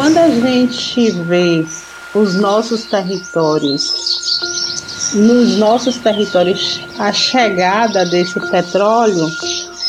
quando a gente vê os nossos territórios, nos nossos territórios, a chegada desse petróleo,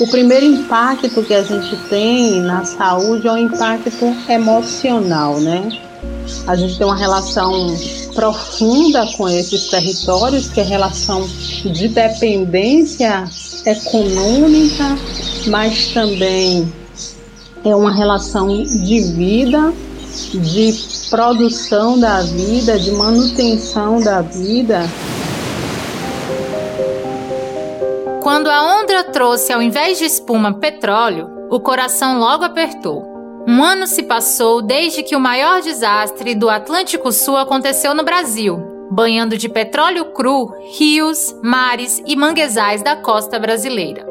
o primeiro impacto que a gente tem na saúde é um impacto emocional, né? A gente tem uma relação profunda com esses territórios, que é relação de dependência econômica, mas também é uma relação de vida, de produção da vida, de manutenção da vida. Quando a onda trouxe ao invés de espuma petróleo, o coração logo apertou. Um ano se passou desde que o maior desastre do Atlântico Sul aconteceu no Brasil, banhando de petróleo cru rios, mares e manguezais da costa brasileira.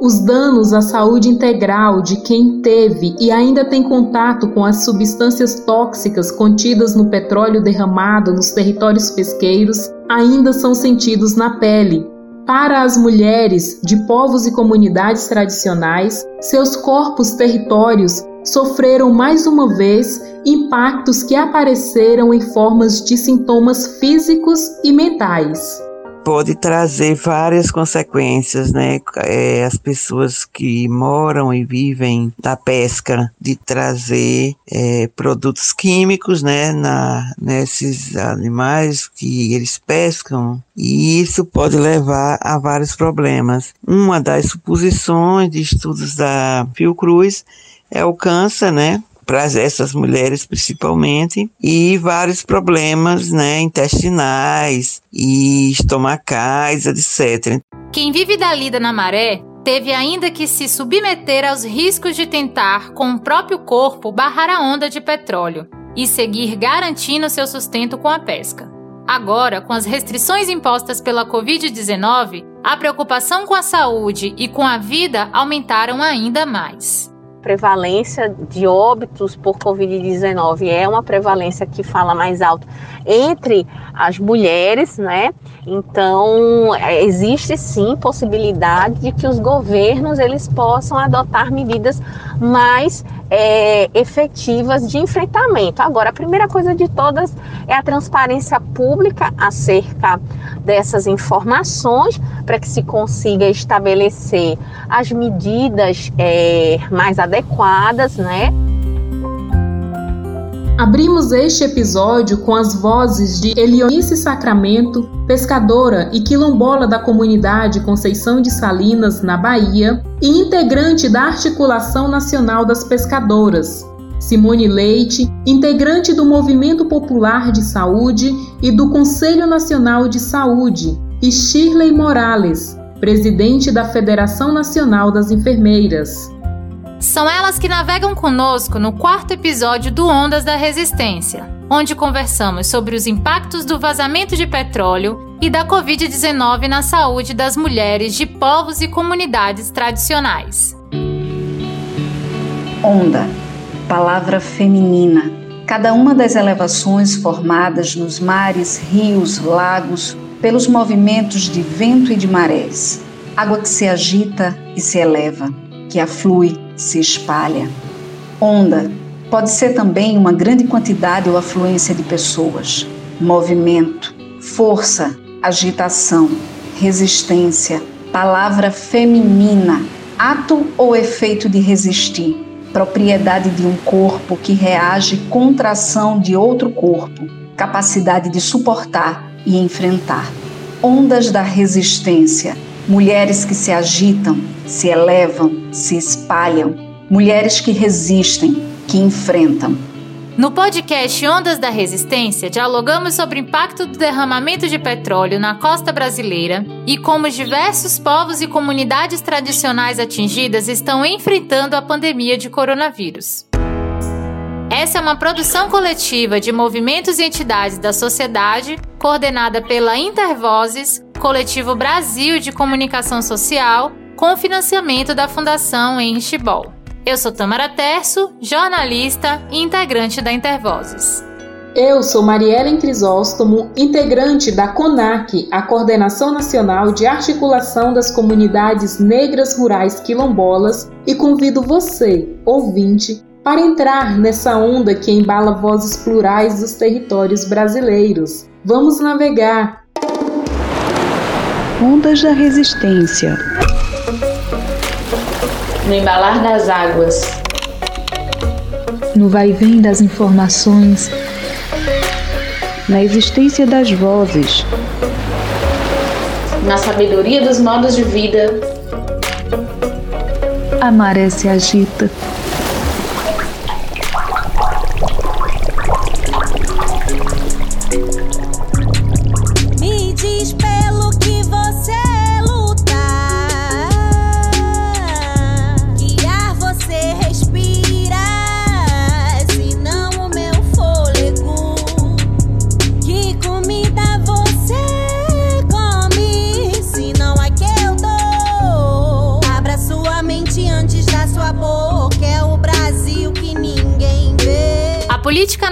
Os danos à saúde integral de quem teve e ainda tem contato com as substâncias tóxicas contidas no petróleo derramado nos territórios pesqueiros ainda são sentidos na pele. Para as mulheres de povos e comunidades tradicionais, seus corpos territórios sofreram mais uma vez impactos que apareceram em formas de sintomas físicos e mentais. Pode trazer várias consequências, né? É, as pessoas que moram e vivem da pesca, de trazer é, produtos químicos, né? Na, nesses animais que eles pescam, e isso pode levar a vários problemas. Uma das suposições de estudos da Fiocruz é o câncer, né? Para essas mulheres principalmente, e vários problemas né, intestinais e estomacais, etc. Quem vive da lida na maré teve ainda que se submeter aos riscos de tentar, com o próprio corpo, barrar a onda de petróleo e seguir garantindo seu sustento com a pesca. Agora, com as restrições impostas pela Covid-19, a preocupação com a saúde e com a vida aumentaram ainda mais prevalência de óbitos por Covid-19 é uma prevalência que fala mais alto entre as mulheres, né? Então, é, existe sim possibilidade de que os governos eles possam adotar medidas mais é, efetivas de enfrentamento. Agora, a primeira coisa de todas é a transparência pública acerca dessas informações para que se consiga estabelecer as medidas é, mais adequadas, né? Abrimos este episódio com as vozes de Elionice Sacramento, pescadora e quilombola da comunidade Conceição de Salinas, na Bahia, e integrante da Articulação Nacional das Pescadoras. Simone Leite, integrante do Movimento Popular de Saúde e do Conselho Nacional de Saúde, e Shirley Morales, presidente da Federação Nacional das Enfermeiras. São elas que navegam conosco no quarto episódio do Ondas da Resistência, onde conversamos sobre os impactos do vazamento de petróleo e da Covid-19 na saúde das mulheres de povos e comunidades tradicionais. Onda, palavra feminina. Cada uma das elevações formadas nos mares, rios, lagos, pelos movimentos de vento e de marés. Água que se agita e se eleva, que aflui se espalha. Onda pode ser também uma grande quantidade ou afluência de pessoas, movimento, força, agitação, resistência, palavra feminina, ato ou efeito de resistir, propriedade de um corpo que reage contra a ação de outro corpo, capacidade de suportar e enfrentar. Ondas da resistência mulheres que se agitam, se elevam, se espalham, mulheres que resistem, que enfrentam. No podcast Ondas da Resistência, dialogamos sobre o impacto do derramamento de petróleo na costa brasileira e como os diversos povos e comunidades tradicionais atingidas estão enfrentando a pandemia de coronavírus. Essa é uma produção coletiva de movimentos e entidades da sociedade, coordenada pela Intervozes, Coletivo Brasil de Comunicação Social, com financiamento da Fundação Ball. Eu sou Tamara Terço, jornalista e integrante da Intervozes. Eu sou Mariela Crisóstomo, integrante da CONAC, a Coordenação Nacional de Articulação das Comunidades Negras Rurais Quilombolas, e convido você, ouvinte, para entrar nessa onda que embala vozes plurais dos territórios brasileiros. Vamos navegar. Ondas da Resistência. No embalar das águas. No vai-vem das informações. Na existência das vozes. Na sabedoria dos modos de vida. A maré se agita.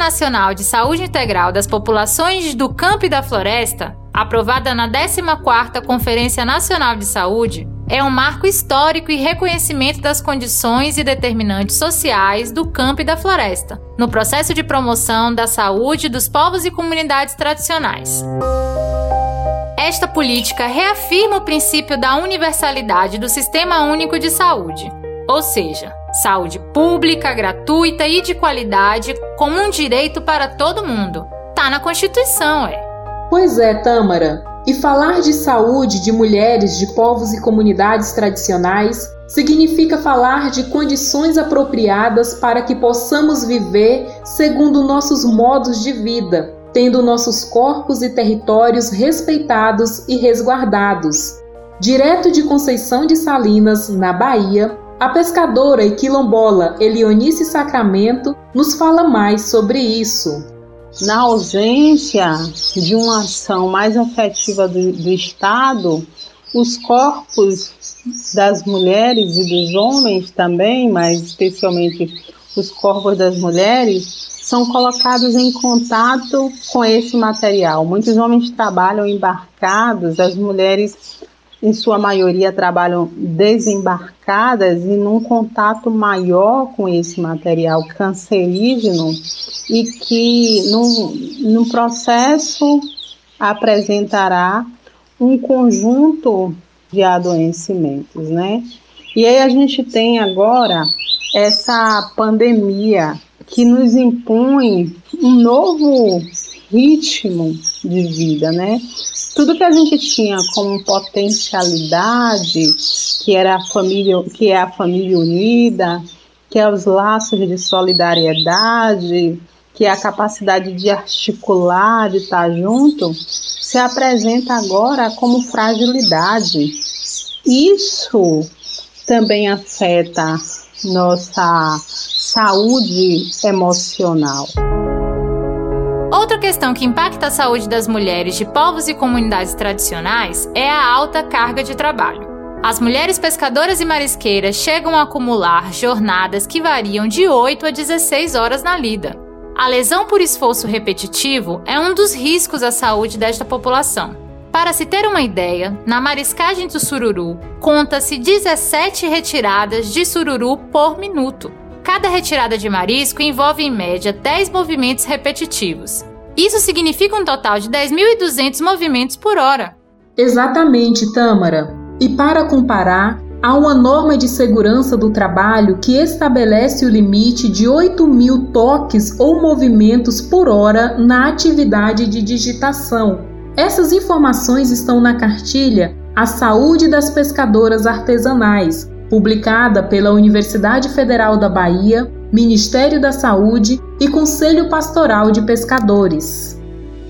Nacional de Saúde Integral das Populações do Campo e da Floresta, aprovada na 14ª Conferência Nacional de Saúde, é um marco histórico e reconhecimento das condições e determinantes sociais do campo e da floresta, no processo de promoção da saúde dos povos e comunidades tradicionais. Esta política reafirma o princípio da universalidade do Sistema Único de Saúde, ou seja, saúde pública, gratuita e de qualidade como um direito para todo mundo. Tá na Constituição, é. Pois é, Tâmara. E falar de saúde de mulheres de povos e comunidades tradicionais significa falar de condições apropriadas para que possamos viver segundo nossos modos de vida, tendo nossos corpos e territórios respeitados e resguardados. Direto de Conceição de Salinas, na Bahia, a pescadora e quilombola Elionice Sacramento nos fala mais sobre isso. Na ausência de uma ação mais efetiva do, do Estado, os corpos das mulheres e dos homens também, mas especialmente os corpos das mulheres, são colocados em contato com esse material. Muitos homens trabalham embarcados, as mulheres em sua maioria trabalham desembarcadas e num contato maior com esse material cancerígeno e que no, no processo apresentará um conjunto de adoecimentos, né? E aí a gente tem agora essa pandemia que nos impõe um novo ritmo de vida, né? Tudo que a gente tinha como potencialidade, que era a família, que é a família unida, que é os laços de solidariedade, que é a capacidade de articular, de estar junto, se apresenta agora como fragilidade. Isso também afeta nossa saúde emocional. Outra questão que impacta a saúde das mulheres de povos e comunidades tradicionais é a alta carga de trabalho. As mulheres pescadoras e marisqueiras chegam a acumular jornadas que variam de 8 a 16 horas na lida. A lesão por esforço repetitivo é um dos riscos à saúde desta população. Para se ter uma ideia, na mariscagem do sururu, conta-se 17 retiradas de sururu por minuto. Cada retirada de marisco envolve em média 10 movimentos repetitivos. Isso significa um total de 10.200 movimentos por hora. Exatamente, Tâmara. E para comparar, há uma norma de segurança do trabalho que estabelece o limite de 8 mil toques ou movimentos por hora na atividade de digitação. Essas informações estão na cartilha A Saúde das Pescadoras Artesanais, publicada pela Universidade Federal da Bahia, Ministério da Saúde e Conselho Pastoral de Pescadores.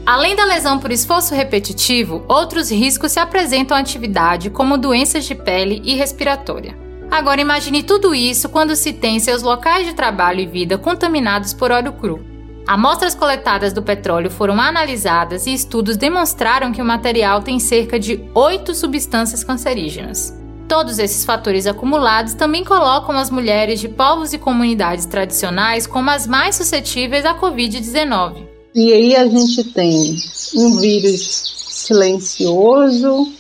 Além da lesão por esforço repetitivo, outros riscos se apresentam à atividade, como doenças de pele e respiratória. Agora imagine tudo isso quando se tem seus locais de trabalho e vida contaminados por óleo cru. Amostras coletadas do petróleo foram analisadas e estudos demonstraram que o material tem cerca de oito substâncias cancerígenas. Todos esses fatores acumulados também colocam as mulheres de povos e comunidades tradicionais como as mais suscetíveis à Covid-19. E aí a gente tem um vírus silencioso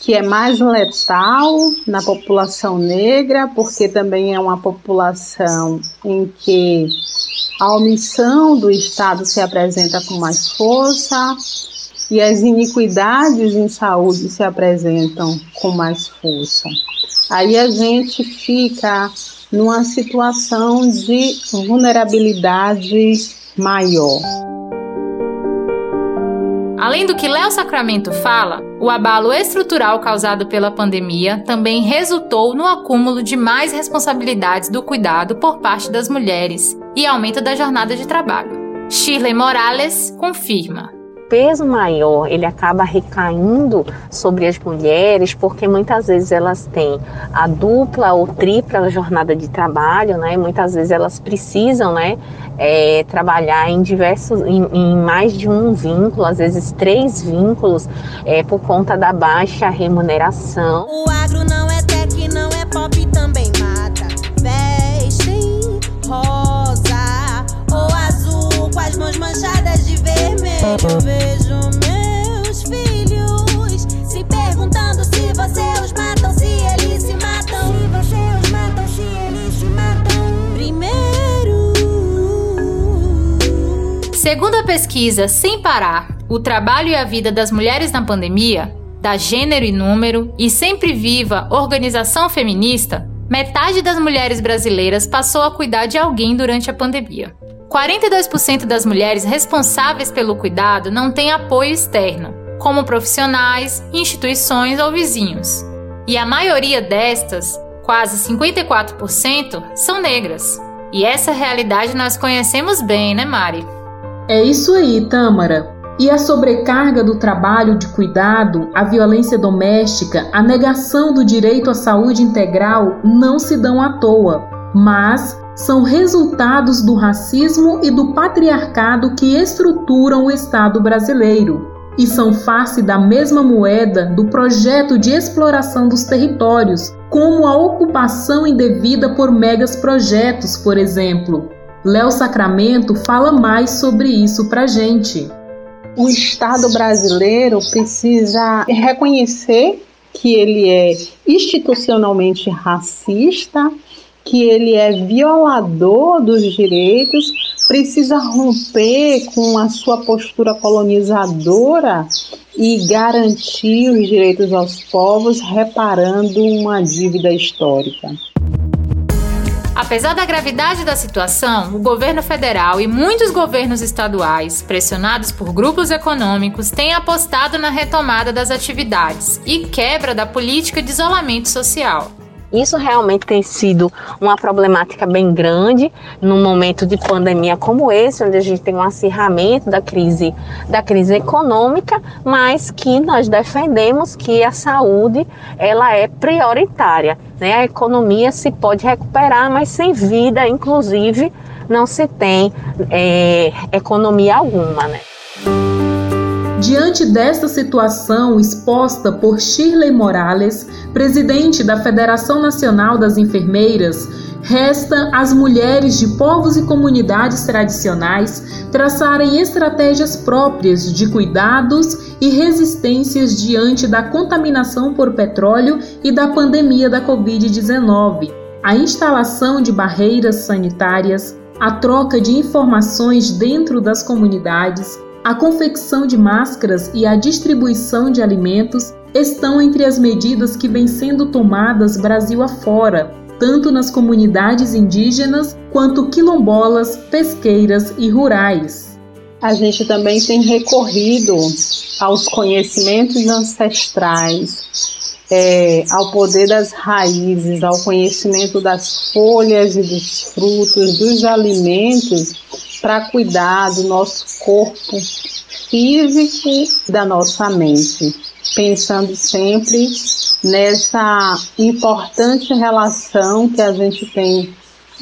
que é mais letal na população negra, porque também é uma população em que a omissão do Estado se apresenta com mais força e as iniquidades em saúde se apresentam com mais força. Aí a gente fica numa situação de vulnerabilidade maior. Além do que Léo Sacramento fala, o abalo estrutural causado pela pandemia também resultou no acúmulo de mais responsabilidades do cuidado por parte das mulheres e aumento da jornada de trabalho. Shirley Morales confirma peso maior ele acaba recaindo sobre as mulheres, porque muitas vezes elas têm a dupla ou tripla jornada de trabalho, né? Muitas vezes elas precisam, né, é, trabalhar em diversos, em, em, mais de um vínculo, às vezes três vínculos, é, por conta da baixa remuneração. O agro não é Eu vejo meus filhos se perguntando se você os matam, se eles se matam. Se você os matam, se eles se matam. Primeiro. Segundo a pesquisa Sem Parar, o trabalho e a vida das mulheres na pandemia, da Gênero e Número e Sempre Viva Organização Feminista, metade das mulheres brasileiras passou a cuidar de alguém durante a pandemia. 42% das mulheres responsáveis pelo cuidado não têm apoio externo, como profissionais, instituições ou vizinhos. E a maioria destas, quase 54%, são negras. E essa realidade nós conhecemos bem, né, Mari? É isso aí, Tâmara. E a sobrecarga do trabalho de cuidado, a violência doméstica, a negação do direito à saúde integral não se dão à toa, mas são resultados do racismo e do patriarcado que estruturam o Estado brasileiro e são face da mesma moeda do projeto de exploração dos territórios, como a ocupação indevida por megas projetos, por exemplo. Léo Sacramento fala mais sobre isso pra gente. O Estado brasileiro precisa reconhecer que ele é institucionalmente racista que ele é violador dos direitos, precisa romper com a sua postura colonizadora e garantir os direitos aos povos, reparando uma dívida histórica. Apesar da gravidade da situação, o governo federal e muitos governos estaduais, pressionados por grupos econômicos, têm apostado na retomada das atividades e quebra da política de isolamento social. Isso realmente tem sido uma problemática bem grande num momento de pandemia como esse, onde a gente tem um acirramento da crise, da crise econômica, mas que nós defendemos que a saúde ela é prioritária. Né? A economia se pode recuperar, mas sem vida, inclusive, não se tem é, economia alguma. Né? Diante desta situação exposta por Shirley Morales, presidente da Federação Nacional das Enfermeiras, resta às mulheres de povos e comunidades tradicionais traçarem estratégias próprias de cuidados e resistências diante da contaminação por petróleo e da pandemia da Covid-19. A instalação de barreiras sanitárias, a troca de informações dentro das comunidades, a confecção de máscaras e a distribuição de alimentos estão entre as medidas que vêm sendo tomadas Brasil afora, tanto nas comunidades indígenas quanto quilombolas, pesqueiras e rurais. A gente também tem recorrido aos conhecimentos ancestrais, é, ao poder das raízes, ao conhecimento das folhas e dos frutos, dos alimentos, para cuidar do nosso corpo físico da nossa mente, pensando sempre nessa importante relação que a gente tem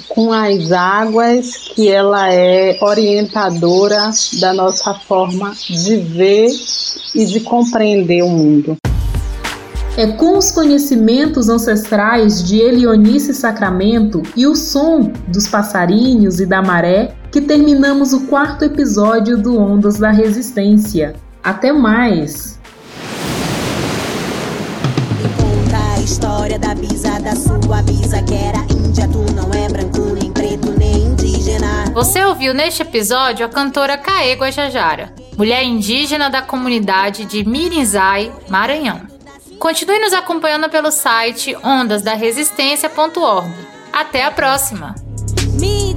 com as águas, que ela é orientadora da nossa forma de ver e de compreender o mundo. É com os conhecimentos ancestrais de Elionice Sacramento e o som dos passarinhos e da maré que terminamos o quarto episódio do Ondas da Resistência. Até mais! história da bisa da sua bisa que era índia. Tu não é branco, nem preto, nem indígena. Você ouviu neste episódio a cantora Caê Guajajara, mulher indígena da comunidade de Mirinzai, Maranhão. Continue nos acompanhando pelo site ondasdaresistência.org. Até a próxima! Me